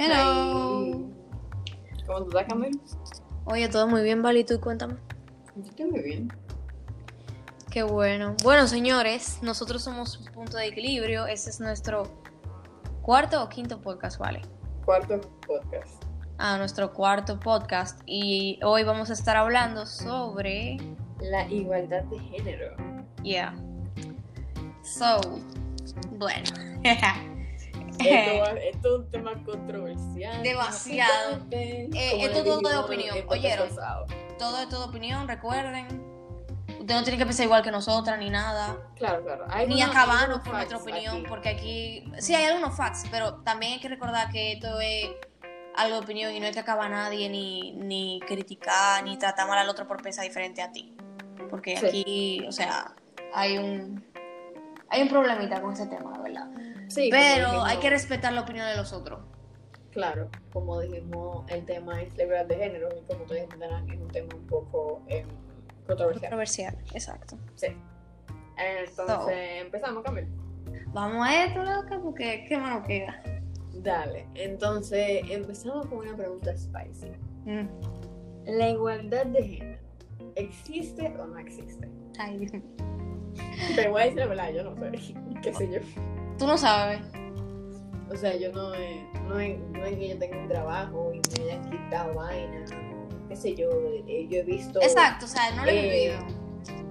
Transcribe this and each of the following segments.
Hello. ¿Cómo estás, Camilo? Oye, todo muy bien, Vali, tú cuéntame. Yo estoy muy bien. Qué bueno. Bueno, señores, nosotros somos Punto de Equilibrio. Ese es nuestro cuarto o quinto podcast, ¿vale? Cuarto podcast. Ah, nuestro cuarto podcast. Y hoy vamos a estar hablando sobre... La igualdad de género. Yeah. So, bueno. Esto, es un tema controversial. Demasiado. Eh, esto todo de opinión, ¿oyeron? Claro, Todo es todo opinión, recuerden. Usted no tiene que pensar igual que nosotras ni nada. claro. Hay ni acabarnos por nuestra opinión, aquí. porque aquí sí hay algunos facts, pero también hay que recordar que esto es algo de opinión y no hay que acabar a nadie, ni, ni criticar, ni tratar mal al otro por pensar diferente a ti. Porque Sí. aquí, o sea, hay un hay un problemita con ese tema, la verdad. Sí, pero dijimos- hay que respetar la opinión de los otros. Claro, como dijimos, el tema es la igualdad de género y como ustedes entenderán es un tema un poco eh, controversial. Controversial, exacto. Sí. Entonces, empezamos, Camilo. Vamos a esto, loca, porque qué mano queda. Dale. Entonces, empezamos con una pregunta spicy. Mm. ¿La igualdad de género existe o no existe? Ay, Dios mío. Te voy a decir la verdad, yo no sé. ¿Qué sé yo? Tú no sabes. O sea, yo no es, no es, no es que yo tenga un trabajo y me hayan quitado vaina, qué sé yo. eh, yo he visto. Exacto, o sea, no lo he Eh, vivido.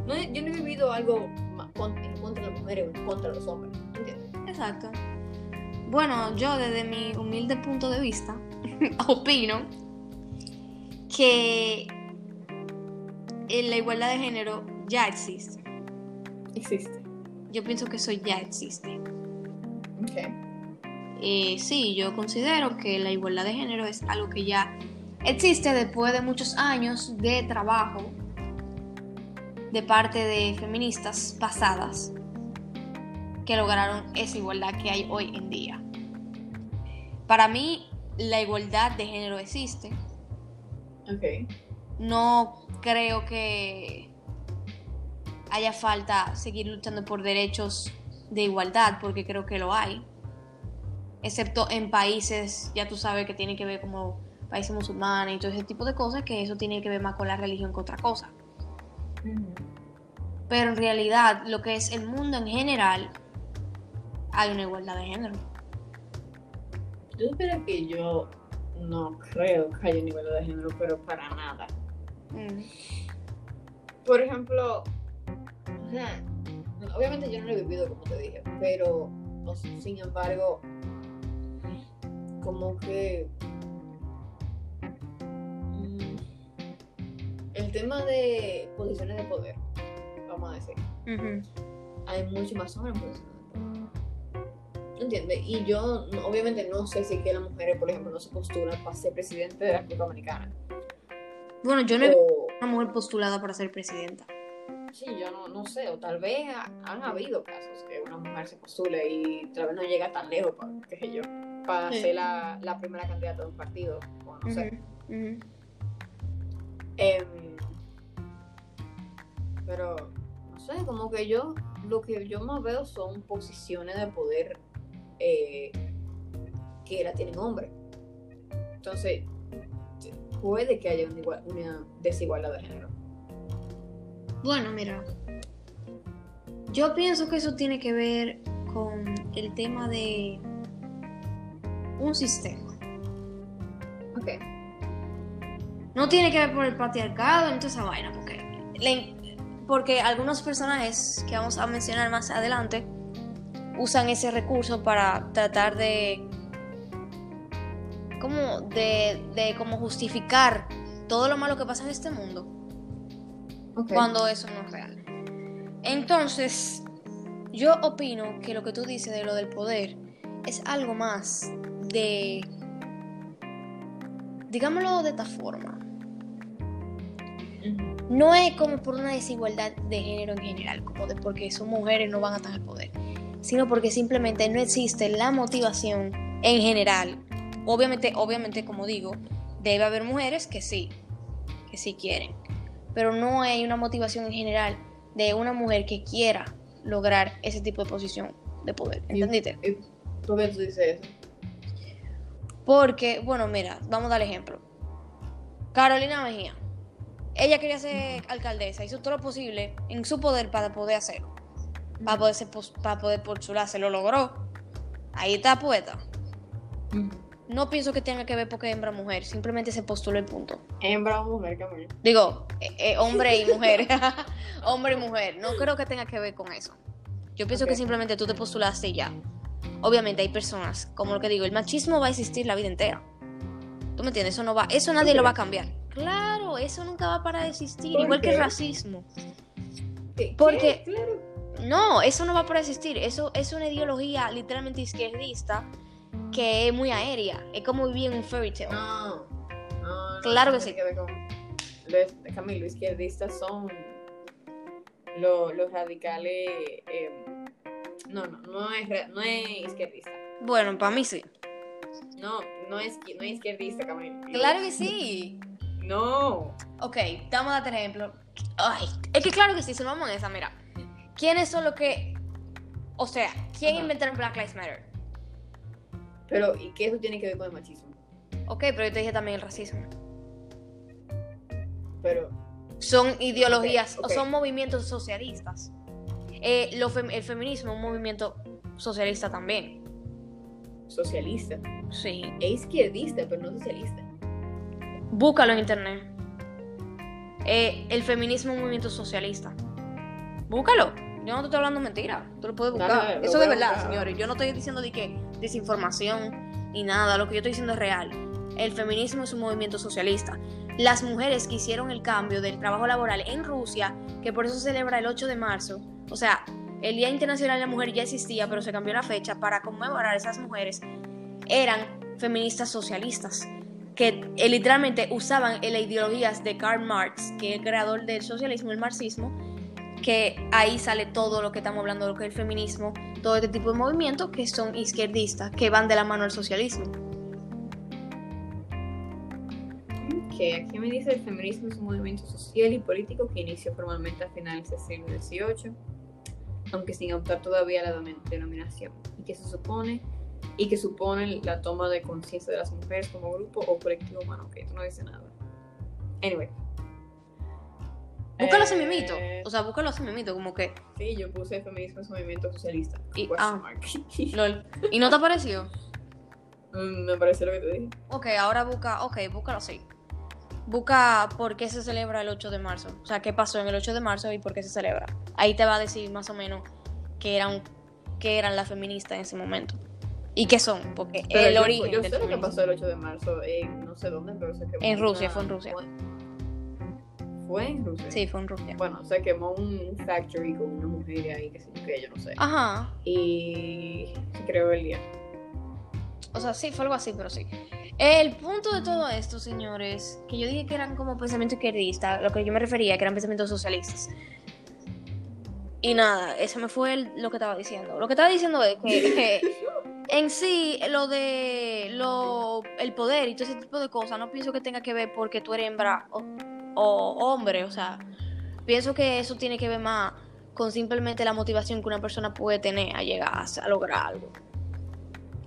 No, yo no he vivido algo ma- con- en contra de las mujeres o en contra de los hombres. ¿Entiendes? Exacto. Bueno, yo desde mi humilde punto de vista opino que eh, la igualdad de género ya existe. Existe. Yo pienso que eso ya existe. Sí, yo considero que la igualdad de género es algo que ya existe después de muchos años de trabajo de parte de feministas pasadas que lograron esa igualdad que hay hoy en día. Para mí, la igualdad de género existe. Ok. No creo que haya falta seguir luchando por derechos de igualdad, porque creo que lo hay. Excepto en países, ya tú sabes, que tiene que ver como países musulmanes y todo ese tipo de cosas, que eso tiene que ver más con la religión que otra cosa. Pero en realidad, lo que es el mundo en general, hay una igualdad de género. Yo creo que yo no creo que haya una igualdad de género, pero para nada. Mm. Por ejemplo, o sea, obviamente yo no lo he vivido como te dije, pero o sin embargo, como que mm, el tema de posiciones de poder, vamos a decir, hay mucho más hombres en posiciones de poder. ¿Entiendes? Y yo obviamente no sé si que las mujeres, por ejemplo, no se postulan para ser presidente de la República Dominicana. Bueno, yo no he visto una mujer postulada para ser presidenta. Sí, yo no, no sé, o tal vez ha- han habido casos que una mujer se postule y tal vez no llega tan lejos, pa- qué sé yo, para Sí. ser la, la primera candidata de un partido, o no sé. Em, pero, no sé, como que yo, lo que yo más veo son posiciones de poder eh, que la tienen hombres. Entonces, puede que haya una, una desigualdad de género. Bueno, mira. Yo pienso que eso tiene que ver con el tema de un sistema. Ok. No tiene que ver por el patriarcado ni toda esa vaina, porque, le- porque algunos personajes que vamos a mencionar más adelante usan ese recurso para tratar de como de, de como justificar todo lo malo que pasa en este mundo. Cuando eso no es real. Entonces, yo opino que lo que tú dices de lo del poder es algo más de, digámoslo de esta forma, no es como por una desigualdad de género en general, como de porque son mujeres no van a tener poder, sino porque simplemente no existe la motivación en general. Obviamente, obviamente, como digo, debe haber mujeres que sí, que sí quieren, pero no hay una motivación en general de una mujer que quiera lograr ese tipo de posición de poder. ¿Entendiste? ¿Y por qué tú dices eso? Porque, bueno, mira, vamos a dar ejemplo. Carolina Mejía. Ella quería ser alcaldesa, hizo todo lo posible en su poder para poder hacerlo. Para poder, ser, para poder postularse, lo logró. Ahí está poeta. No pienso que tenga que ver porque hembra o mujer, simplemente se postuló el punto. Hembra o mujer, Camila. Digo, eh, eh, hombre y mujer. hombre y mujer. No creo que tenga que ver con eso. Yo pienso que simplemente tú te postulaste y ya. Obviamente hay personas, como lo que digo, el machismo va a existir la vida entera. ¿Tú me entiendes? Eso no va, eso nadie lo va a cambiar. Claro, eso nunca va a parar de existir, ¿Por igual que el racismo. ¿Qué? Porque- ¿Qué? Claro. No, eso no va a parar de existir. Eso es una ideología literalmente izquierdista que es muy aérea. Es como vivir en un fairy tale. No. no, no, Claro que sí. ver con- Los, Camilo, los izquierdistas son lo- los radicales. eh, no, no, no es, no es izquierdista. Bueno, para mí sí. No, no es, no es izquierdista, Camilo. Claro que sí. No. Ok, vamos a darte ejemplo. Ay, es que claro que sí, se vamos en esa, mira. ¿Quiénes son los que... O sea, ¿quién Ajá. inventaron Black Lives Matter? Pero, ¿y qué eso tiene que ver con el machismo? Ok, pero yo te dije también el racismo. Pero, Son ideologías, Ok, ok. o son movimientos socialistas. Eh, lo fem- el feminismo es un movimiento socialista también. socialista. Sí. Es izquierdista, pero no socialista. Búscalo en internet. Eh, el feminismo es un movimiento socialista. Búscalo. Yo no te estoy hablando mentira. Tú lo puedes No, buscar. no, Eso de verdad, señores. Yo no estoy diciendo de que desinformación ni nada. Lo que yo estoy diciendo es real. El feminismo es un movimiento socialista. Las mujeres que hicieron el cambio del trabajo laboral en Rusia, que por eso se celebra el 8 de marzo, o sea, el Día Internacional de la Mujer ya existía, pero se cambió la fecha para conmemorar a esas mujeres, eran feministas socialistas que eh, literalmente usaban eh, las ideologías de Karl Marx, que es el creador del socialismo y el marxismo, que ahí sale todo lo que estamos hablando, lo que es el feminismo, todo este tipo de movimientos que son izquierdistas, que van de la mano al socialismo. Que aquí me dice el feminismo es un movimiento social y político que inició formalmente a finales del siglo XVIII, aunque sin adoptar todavía la denominación, y que se supone y que supone la toma de conciencia de las mujeres como grupo o colectivo humano. Que esto no dice nada. Anyway. Búscalo Eh, mismito, o sea, búscalo así mismito, como que, Sí, yo puse feminismo es movimiento socialista. Y- ah. lol. ¿Y no te apareció? Mm, me parece lo que te dije. Ok, ahora busca, ok, búscalo así. Busca por qué se celebra el 8 de marzo. O sea, qué pasó en el 8 de marzo y por qué se celebra. Ahí te va a decir más o menos qué eran, qué eran las feministas en ese momento. ¿Y qué son? Porque Pero el yo, origen yo sé lo que pasó el 8 de marzo en no sé dónde, pero se quemó. En Rusia, una- fue en Rusia. Fue en Rusia. Sí, fue en Rusia. Bueno, se quemó un factory con una mujer ahí, que sé yo qué, yo no sé. Ajá. Y se creó el día. O sea, sí, fue algo así, pero sí. El punto de todo esto, señores, que yo dije que eran como pensamientos izquierdistas, lo que yo me refería, que eran pensamientos socialistas. Y nada, eso me fue el- lo que estaba diciendo. Lo que estaba diciendo es que, que en sí, lo de lo, el poder y todo ese tipo de cosas, no pienso que tenga que ver porque tú eres hembra o, o hombre. O sea, pienso que eso tiene que ver más con simplemente la motivación que una persona puede tener a llegar a, a lograr algo.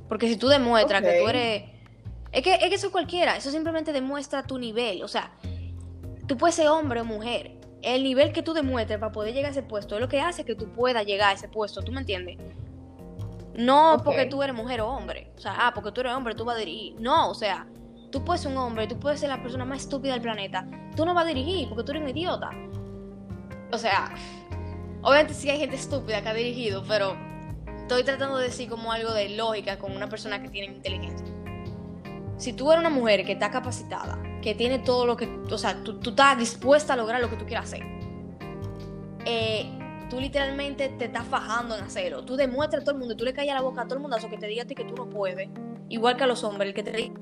Porque si tú demuestras que tú eres... Es que, es que eso cualquiera, eso simplemente demuestra tu nivel. O sea, tú puedes ser hombre o mujer. El nivel que tú demuestres para poder llegar a ese puesto es lo que hace que tú puedas llegar a ese puesto. ¿Tú me entiendes? No porque tú eres mujer o hombre. O sea, ah, porque tú eres hombre, tú vas a dirigir. No, o sea, tú puedes ser un hombre, tú puedes ser la persona más estúpida del planeta. Tú no vas a dirigir porque tú eres un idiota. O sea, obviamente sí hay gente estúpida que ha dirigido, pero estoy tratando de decir como algo de lógica con una persona que tiene inteligencia. Si tú eres una mujer que está capacitada, que tiene todo lo que, o sea, tú, tú estás dispuesta a lograr lo que tú quieras hacer, eh, tú literalmente te estás fajando en hacerlo. Tú demuestras a todo el mundo, tú le callas la boca a todo el mundo que te diga a ti que tú no puedes, igual que a los hombres, el que te diga.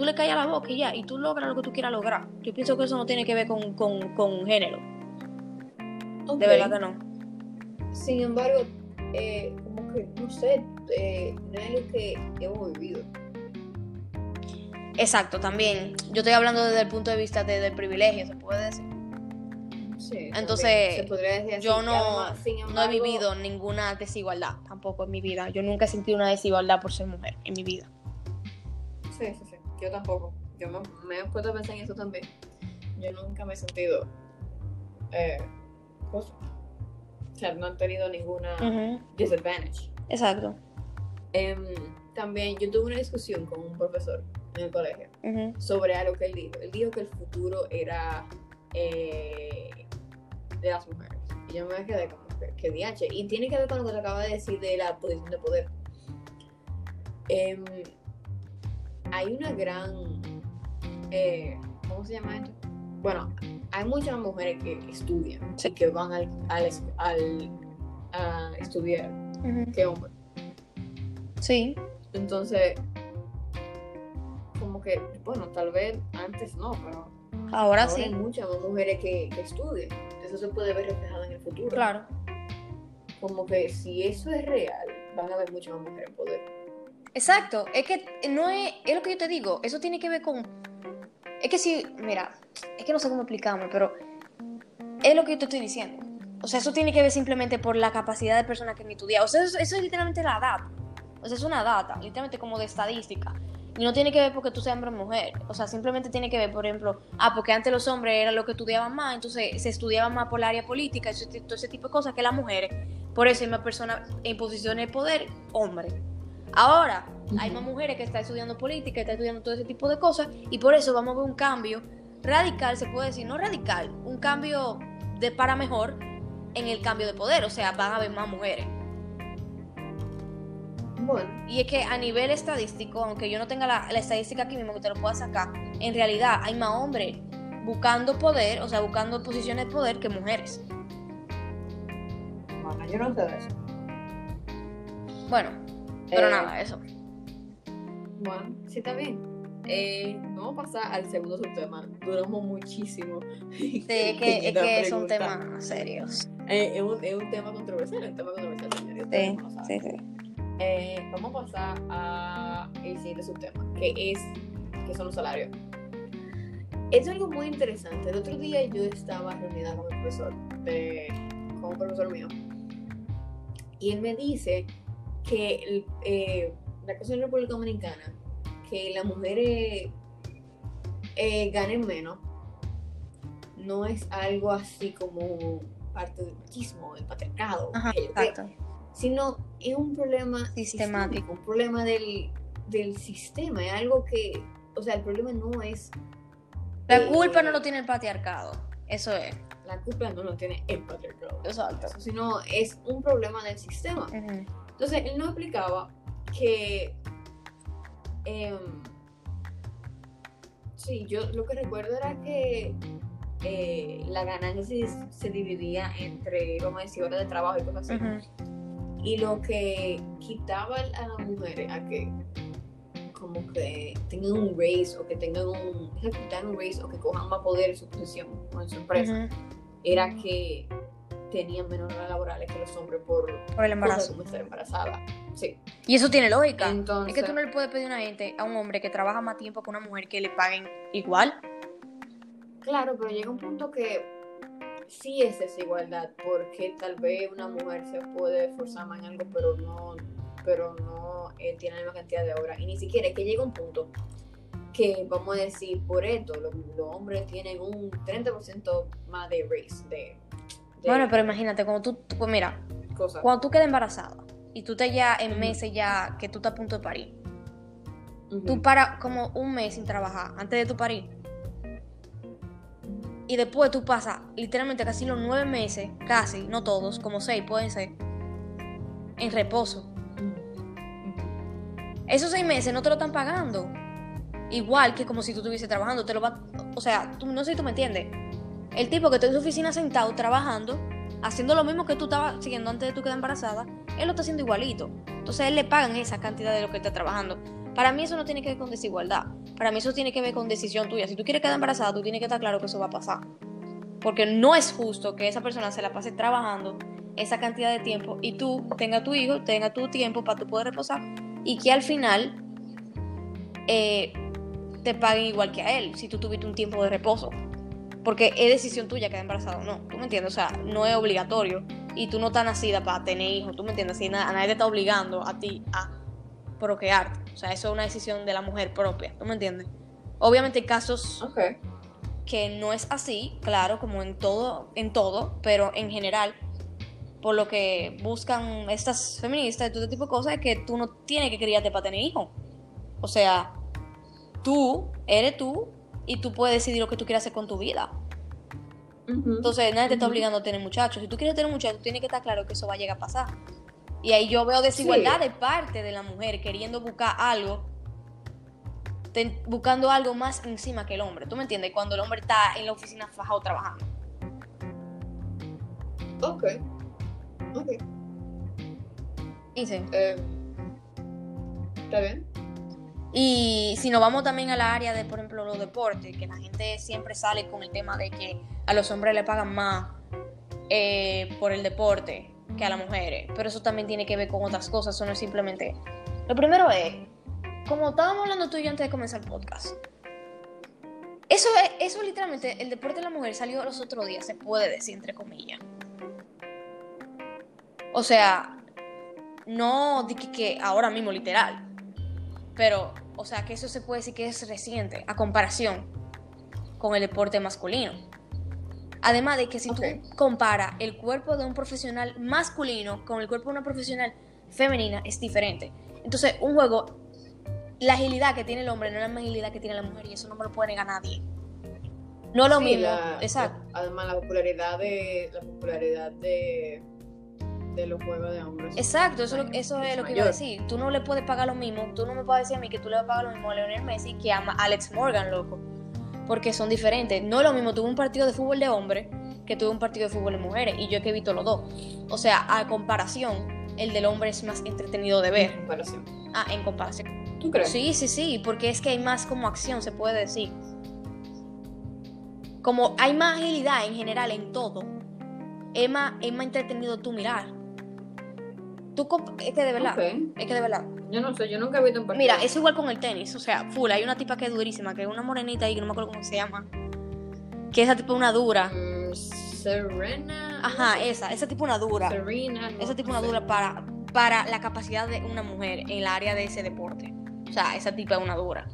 Tú le callas la boca y ya, y tú logras lo que tú quieras lograr. Yo pienso que eso no tiene que ver con, con, con género. De verdad que no. Sin embargo, eh, como que, no sé, eh, no es lo que hemos vivido. Exacto, también. Yo estoy hablando desde el punto de vista de- del privilegio, se puede decir. Sí, Entonces, también se podría decir así. Yo no, además, no he vivido ninguna desigualdad tampoco en mi vida. Yo nunca he sentido una desigualdad por ser mujer en mi vida. Sí, sí, sí. Yo tampoco. Yo me, me he puesto a pensar en eso también. Yo nunca me he sentido. Eh, cosa. O sea, no he tenido ninguna disadvantage. Exacto. Em, también yo tuve una discusión con un profesor en el colegio sobre algo que él dijo. Él dijo que el futuro era eh, de las mujeres. Y yo me quedé como que, que DH. Y tiene que ver con lo que te acaba de decir de la posición de poder. Em, hay una gran. eh, ¿Cómo se llama esto? Bueno, hay muchas mujeres que estudian Sí. y que van al, al, al- a estudiar ujú. que hombres. Sí, Entonces, como que, bueno, tal vez antes no, pero ahora ahora sí. hay muchas más mujeres que, que estudian. Eso se puede ver reflejado en el futuro. Claro. Como que si eso es real, van a haber muchas más mujeres en poder. Exacto, es que no es, es lo que yo te digo, eso tiene que ver con, es que si, mira, es que no sé cómo explicarme, pero es lo que yo te estoy diciendo. O sea, eso tiene que ver simplemente por la capacidad de persona que han estudiado. O sea, eso, eso es literalmente la data. O sea, es una data, literalmente como de estadística. Y no tiene que ver porque tú seas hombre o mujer. O sea, simplemente tiene que ver, por ejemplo, ah, porque antes los hombres eran los que estudiaban más, entonces se estudiaba más por el área política, todo ese tipo de cosas que las mujeres. Por eso hay más personas en posiciones de poder, hombres. Ahora, hay más mujeres que están estudiando política, están estudiando todo ese tipo de cosas, y por eso vamos a ver un cambio radical, se puede decir, no radical, un cambio de para mejor en el cambio de poder, o sea, van a haber más mujeres. Bueno, Y es que a nivel estadístico, aunque yo no tenga la, la estadística aquí mismo que te lo pueda sacar, en realidad hay más hombres buscando poder, o sea, buscando posiciones de poder que mujeres. bueno, yo no sé eso. Bueno, pero Eh, nada, eso. Bueno, sí, está bien. Eh, vamos a pasar al segundo subtema. Duramos muchísimo. Sí, es que, es que pregunta. temas serios. Eh, es, un, es un tema controversial, es un tema controversial, señores. Sí, no sí, sí. Eh, vamos a pasar a el siguiente subtema, que es que son los salarios. Es algo muy interesante. El otro día yo estaba reunida con el profesor, de, con un profesor mío, y él me dice que el- eh, la cosa en República Dominicana, que las mujeres eh, ganen menos, no es algo así como parte del machismo, del patriarcado, Ajá, creo, sino es un problema Sistemático. un problema del, del sistema, es algo que, o sea, el problema no es La eh, culpa no lo tiene el patriarcado. Eso es. la culpa no lo tiene el patriarcado, Exacto. sino es un problema del sistema. Entonces, él nos explicaba que, em, sí, yo lo que recuerdo era que eh, la ganancia se, se dividía entre, vamos a decir, horas de trabajo y cosas así. Y lo que quitaba a las mujeres a que como que tengan un raise o que tengan un, que tengan un raise o que cojan más poder en su posición o en su empresa, era que tenían menos horas laborales que los hombres por Por el embarazo. como estar embarazada. Sí. Y eso tiene lógica. Entonces, es que tú no le puedes pedir a una gente, a un hombre que trabaja más tiempo que una mujer que le paguen igual. claro, pero llega un punto que sí es desigualdad, porque tal vez una mujer se puede esforzar más en algo, pero no, pero no eh, tiene la misma cantidad de horas. Y ni siquiera es que llega un punto que, vamos a decir, por esto, los, los hombres tienen un 30% más de race, de, de Bueno, pero imagínate, cuando tú, tú- pues mira, cosas. cuando tú quedas embarazada y tú te ya en meses ya que tú estás a punto de parir, tú paras como un mes sin trabajar antes de tu parir. Y después tú pasas literalmente casi los nueve meses, casi, no todos, como seis pueden ser, en reposo. Esos seis meses no te lo están pagando. Igual que como si tú estuviese trabajando, te lo va, o sea, tú, no sé si tú me entiendes. El tipo que está en su oficina sentado trabajando, haciendo lo mismo que tú estabas haciendo antes de tú quedar embarazada, él lo está haciendo igualito. Entonces él le pagan esa cantidad de lo que está trabajando. Para mí eso no tiene que ver con desigualdad. Para mí eso tiene que ver con decisión tuya. Si tú quieres quedar embarazada, tú tienes que estar claro que eso va a pasar. Porque no es justo que esa persona se la pase trabajando esa cantidad de tiempo y tú tenga tu hijo, tenga tu tiempo para tú poder reposar y que al final eh, te paguen igual que a él si tú tuviste un tiempo de reposo. Porque es decisión tuya quedar embarazada o no. ¿Tú me entiendes? O sea, no es obligatorio. Y tú no estás nacida para tener hijos. ¿Tú me entiendes? Na- a nadie te está obligando a ti a procrearte. sea, eso es una decisión de la mujer propia, ¿tú me entiendes? Obviamente hay casos que no es así, claro, como en todo, en todo, pero en general, por lo que buscan estas feministas y todo este tipo de cosas, es que tú no tienes que criarte para tener hijos. O sea, tú eres tú y tú puedes decidir lo que tú quieras hacer con tu vida. Entonces nadie te está obligando a tener muchachos. Si tú quieres tener muchachos, tienes que estar claro que eso va a llegar a pasar. Y ahí yo veo desigualdad Sí. de parte de la mujer queriendo buscar algo, buscando algo más encima que el hombre. ¿Tú me entiendes? Cuando el hombre está en la oficina fajado trabajando. Ok. Ok. Y sí. Eh, ¿Está bien? Y si nos vamos también a la área de, por ejemplo, los deportes, que la gente siempre sale con el tema de que a los hombres le pagan más eh, por el deporte que a las mujeres, pero eso también tiene que ver con otras cosas, eso no es simplemente... Lo primero es, como estábamos hablando tú y yo antes de comenzar el podcast, eso es, eso literalmente, el deporte de la mujer salió los otros días, se puede decir entre comillas. O sea, no di que, que ahora mismo literal, pero, o sea, que eso se puede decir que es reciente a comparación con el deporte masculino. Además de que si tú comparas el cuerpo de un profesional masculino con el cuerpo de una profesional femenina, es diferente. Entonces, un juego, la agilidad que tiene el hombre no es la misma agilidad que tiene la mujer y eso no me lo puede negar nadie. No es lo Sí, mismo, la- exacto. Además, la popularidad de la popularidad de, de los juegos de hombres. Exacto, eso, es lo- eso es lo que iba a decir. Tú no le puedes pagar lo mismo, tú no me puedes decir a mí que tú le vas a pagar lo mismo a Leonel Messi que a Alex Morgan, loco. Porque son diferentes. No es lo mismo, tuve un partido de fútbol de hombres que tuve un partido de fútbol de mujeres y yo que he visto los dos. O sea, a comparación, el del hombre es más entretenido de En ver. comparación. Ah, en comparación. ¿Tú crees? Sí, sí, sí, porque es que hay más como acción, se puede decir. Como hay más agilidad en general en todo, es más, es más entretenido tú mirar. Tú es que de verdad, es que de verdad. Yo no sé, yo nunca he visto un partido. Mira, es igual con el tenis, o sea, full, hay una tipa que es durísima, que es una morenita ahí, que no me acuerdo cómo se llama. Que esa tipo una dura. Mm, Serena. Ajá, no sé. esa, esa tipo una dura. Serena. no Esa tipo sé. una dura para, para la capacidad de una mujer en la área de ese deporte. O sea, esa tipa es una dura.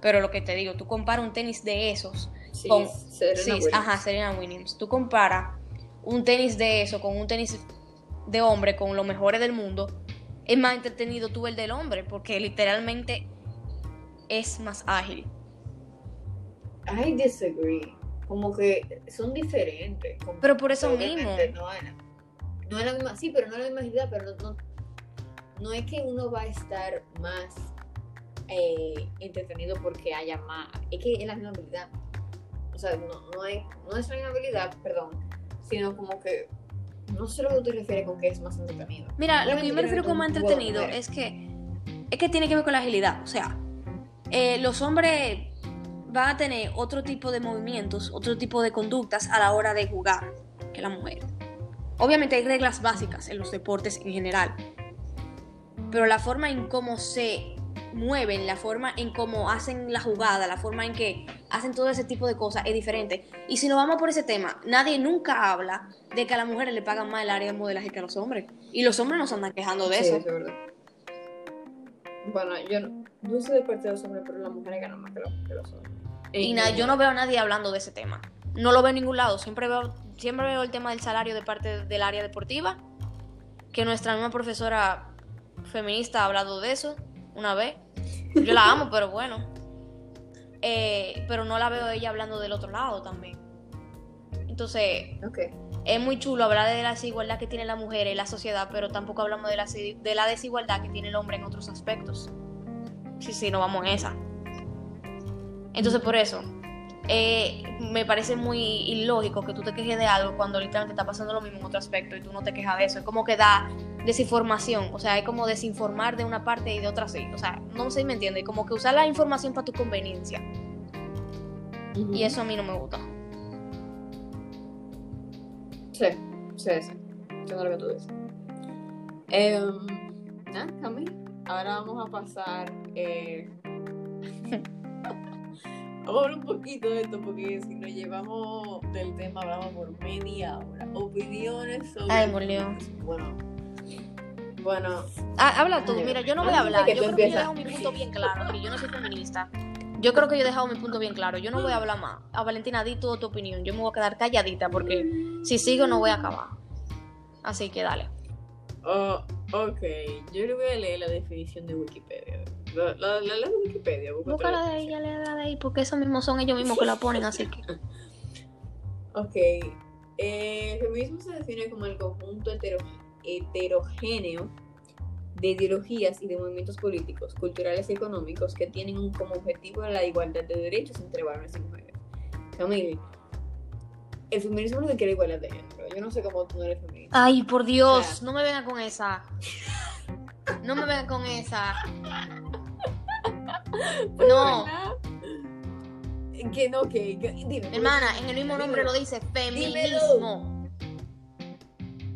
Pero lo que te digo, tú comparas un tenis de esos Sí, con- Serena Sí, Williams. ajá, Serena Williams. Tú comparas un tenis de eso con un tenis de hombre con los mejores del mundo, es más entretenido tú el del hombre, porque literalmente es más ágil. I disagree. Como que son diferentes. como- Pero por eso mismo. No es, no es la misma, sí, pero no es la misma agilidad, pero no, no, no es que uno va a estar más eh, entretenido porque haya más. Es que es la misma habilidad. O sea, no, no, es, no es la misma habilidad, perdón, sino como que no sé lo que tú te refieres con que es más entretenido. Mira, lo que yo me refiero de entretenido es que es que tiene que ver con la agilidad. O sea, eh, los hombres van a tener otro tipo de movimientos, otro tipo de conductas a la hora de jugar que la mujer. Obviamente hay reglas básicas en los deportes en general, pero la forma en cómo se mueven, la forma en cómo hacen la jugada, la forma en que hacen todo ese tipo de cosas es diferente. Y si nos vamos por ese tema, nadie nunca habla de que a las mujeres le pagan más el área de modelaje que a los hombres. Y los hombres no se andan quejando de Sí, eso. es verdad. Bueno, yo no, no soy de parte de los hombres, pero las mujeres ganan más que los, que los hombres. Y En- nada, yo no veo a nadie hablando de ese tema. No lo veo en ningún lado. Siempre veo, siempre veo el tema del salario de parte del área deportiva. Que nuestra misma profesora feminista ha hablado de eso una vez. Yo la amo, pero bueno. Eh, pero no la veo ella hablando del otro lado también. Entonces, Ok. es muy chulo hablar de la desigualdad que tiene la mujer en la sociedad, pero tampoco hablamos de la, de la desigualdad que tiene el hombre en otros aspectos. Sí, sí, no vamos en esa. Entonces, por eso, eh, me parece muy ilógico que tú te quejes de algo cuando literalmente está pasando lo mismo en otro aspecto y tú no te quejas de eso. Es como que da desinformación, o sea, es como desinformar de una parte y de otra sí. O sea, no sé si me entiende, como que usar la información para tu conveniencia. Y eso a mí no me gusta. Sí, sí, sí. Entiendo lo que tú dices. Em, nada, Cami. Ahora vamos a pasar. Eh... vamos a hablar un poquito de esto, porque si nos llevamos del tema, hablamos por media hora. Opiniones sobre. Ay. Bueno, Bueno, Ah, habla tú, mira, yo no voy a hablar. Yo creo que yo he dejado mi punto bien claro, que yo no soy feminista. Yo creo que yo he dejado mi punto bien claro. Yo no voy a hablar más. A Valentina, di tú tu opinión. Yo me voy a quedar calladita porque si sigo no voy a acabar. Así que dale. oh, ok, yo le voy a leer la definición de Wikipedia. La, la, la, la de Wikipedia. busca Búscala de ahí, ya le da de ahí, porque esos mismos son ellos mismos que la ponen, así que. Ok. Eh, el feminismo se define como el conjunto hetero- heterogéneo de ideologías y de movimientos políticos, culturales y económicos que tienen un- como objetivo la igualdad de derechos entre varones y mujeres. Camille, el feminismo no se quiere igualdad de género. Yo no sé cómo tú no eres feminista. Ay, por Dios, Claro. no me vengan con esa. No me vengan con esa. No, Que no, que, que- dime. mi hermana, en el mismo nombre lo dice feminismo.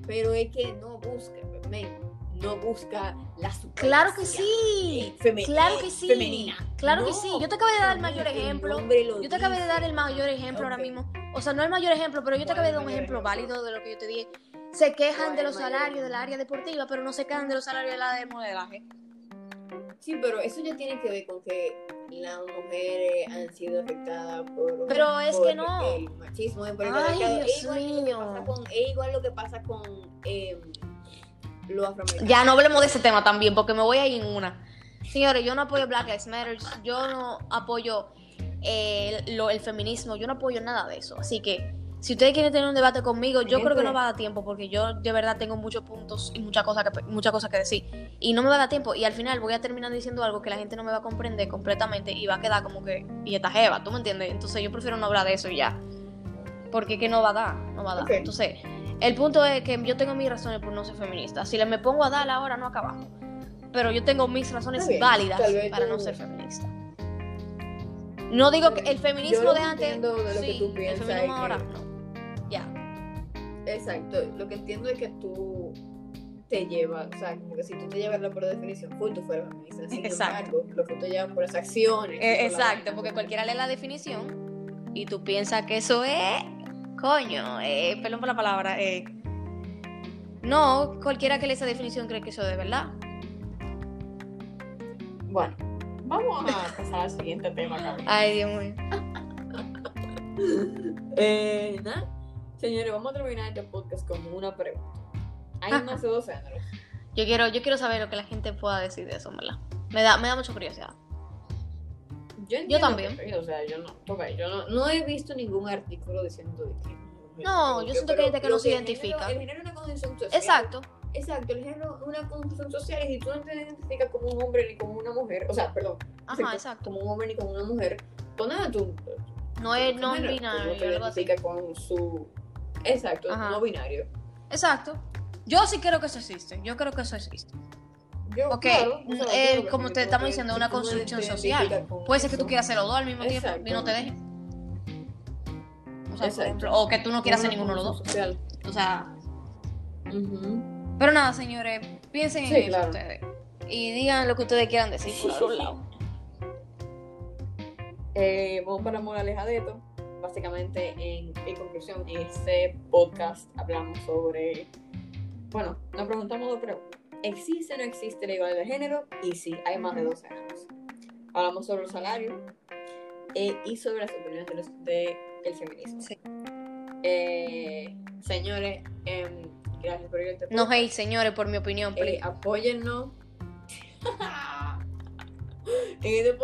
Pero es que no busca, men, no busca la Claro que sí. Claro eh, que sí. femenina. Claro que No, sí. Yo te acabo de dar el mayor ejemplo. Yo te acabé de dar el mayor ejemplo ahora Ok. mismo. O sea, no el mayor ejemplo, pero yo te ¿Cuál acabé es de dar un ejemplo válido de lo que yo te dije. Se quejan ¿Cuál de los salarios del área deportiva, pero no se quejan de los salarios del área del modelaje. Sí, pero eso ya tiene que ver con que las mujeres han sido afectadas por, Pero es por que no. el machismo Ay. Dios que mío. pasa con, es igual lo que pasa con eh, los afroamericanos. Ya no hablemos de ese tema también, porque me voy a ir en una. Señores, yo no apoyo Black Lives Matter, yo no apoyo eh, el, lo- el feminismo, yo no apoyo nada de eso. Así que, si ustedes quieren tener un debate conmigo, yo creo que no va a dar tiempo, porque yo de verdad tengo muchos puntos y muchas cosas que, muchas cosas que decir. Y no me va a dar tiempo, y al final voy a terminar diciendo algo que la gente no me va a comprender completamente y va a quedar como que, y esta jeva, ¿tú me entiendes? Entonces yo prefiero no hablar de eso y ya. Porque que no va a dar, no va a dar. Entonces, el punto es que yo tengo mis razones por no ser feminista. Si le me pongo a dar ahora no acabamos. Pero yo tengo mis razones bien, válidas para no ser feminista. No digo que el feminismo de antes. de lo que sí, tú el feminismo ahora que- no. Ya. Exacto, lo que entiendo es que tú te llevas, o sea, como que si tú te llevas la por definición full, tú fueras feminista. Sin Exacto. embargo, lo que tú llevas por las acciones. Eh, exacto, porque cualquiera lee la definición y tú piensas que eso es. Coño, eh, perdón por la palabra. eh, no, cualquiera que lee esa definición cree que eso es de verdad. Bueno, vamos a pasar al siguiente tema, Camila. Ay, Dios mío. Eh, nada, señores, vamos a terminar este podcast con una pregunta. Hay más de dos géneros. Yo quiero, yo quiero saber lo que la gente pueda decir de eso, ¿verdad? Me da, me da mucha curiosidad. Yo, también. que- o sea, yo no, ok, yo no, no he visto ningún artículo diciendo de que. No, yo siento que hay gente que no se identifica. El género es una condición social. Exacto. Exacto, el género es una condición social y si tú no te identificas como un hombre ni como una mujer, o sea, perdón, Ajá, exacto. como un hombre ni como una mujer, pues nada, tú. No es no género, tú binario, no te identificas con su. Exacto, Ajá. no binario. Exacto. Yo sí creo que eso existe. Yo creo que eso existe. Yo, Ok, claro, o sea, eh, yo, como te estamos diciendo, si una construcción social. Puede ser que tú eso. quieras hacer los dos al mismo tiempo y no te dejen. O sea, por Exacto. ejemplo, o que tú no quieras hacer ninguno de los dos. construcción O sea, social. Pero nada, señores, piensen Sí, en eso claro. ustedes. Y digan lo que ustedes quieran decir por algún lado. Eh, vamos para moraleja de esto. Básicamente, en, en conclusión, en este podcast hablamos sobre. Bueno, nos preguntamos dos preguntas: ¿existe o no existe la igualdad de género? Y si hay más de dos géneros. Hablamos sobre los salarios eh, y sobre las opiniones de los- de el feminismo. Sí. Eh, señores, em, gracias por ir a este No hate, señores, por mi opinión. Eh, please. apóyennos. en este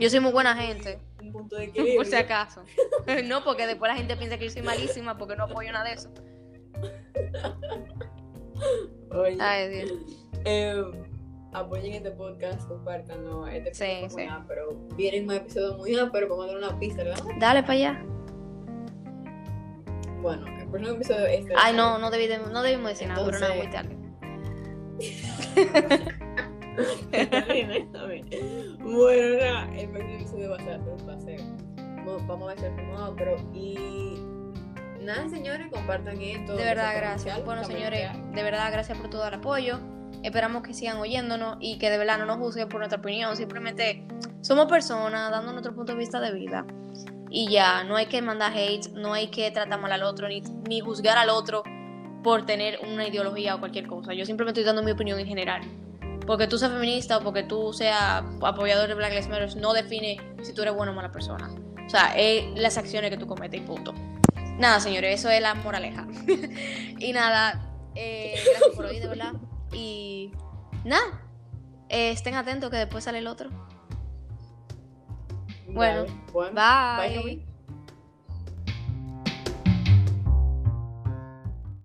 Yo soy muy buena gente. Un punto de por si acaso. no, porque después la gente piensa que yo soy malísima porque no apoyo nada de eso. Oye, Ay, Dios. eh, apoyen este podcast, compártanlo. Este Sí, episodio sí. muy ápero. Vienen más episodios muy áperos, vamos a dar una pista, ¿verdad? Dale para allá. Bueno, el próximo episodio es este. Ay, no, no, debí de- no debimos decir nada, pero nada, muy tarde. Está bien, está bien. Bueno, nada, el próximo episodio va a ser un paseo. Vamos a ver si hacemos pero y nada, señores, compartan esto. De verdad, gracias. Bueno, señores, de verdad, gracias por todo el apoyo. Esperamos que sigan oyéndonos y que de verdad no nos juzguen por nuestra opinión. Simplemente somos personas dando nuestro punto de vista de vida. Y ya, no hay que mandar hate, no hay que tratar mal al otro, ni, ni juzgar al otro por tener una ideología o cualquier cosa. Yo simplemente estoy dando mi opinión en general. Porque tú seas feminista o porque tú seas apoyador de Black Lives Matter no define si tú eres buena o mala persona. O sea, es las acciones que tú cometes y punto. Nada, señores, eso es la moraleja. y nada, eh, gracias por hoy, de verdad. Y nada, eh, estén atentos que después sale el otro. Dale, Bueno, bye.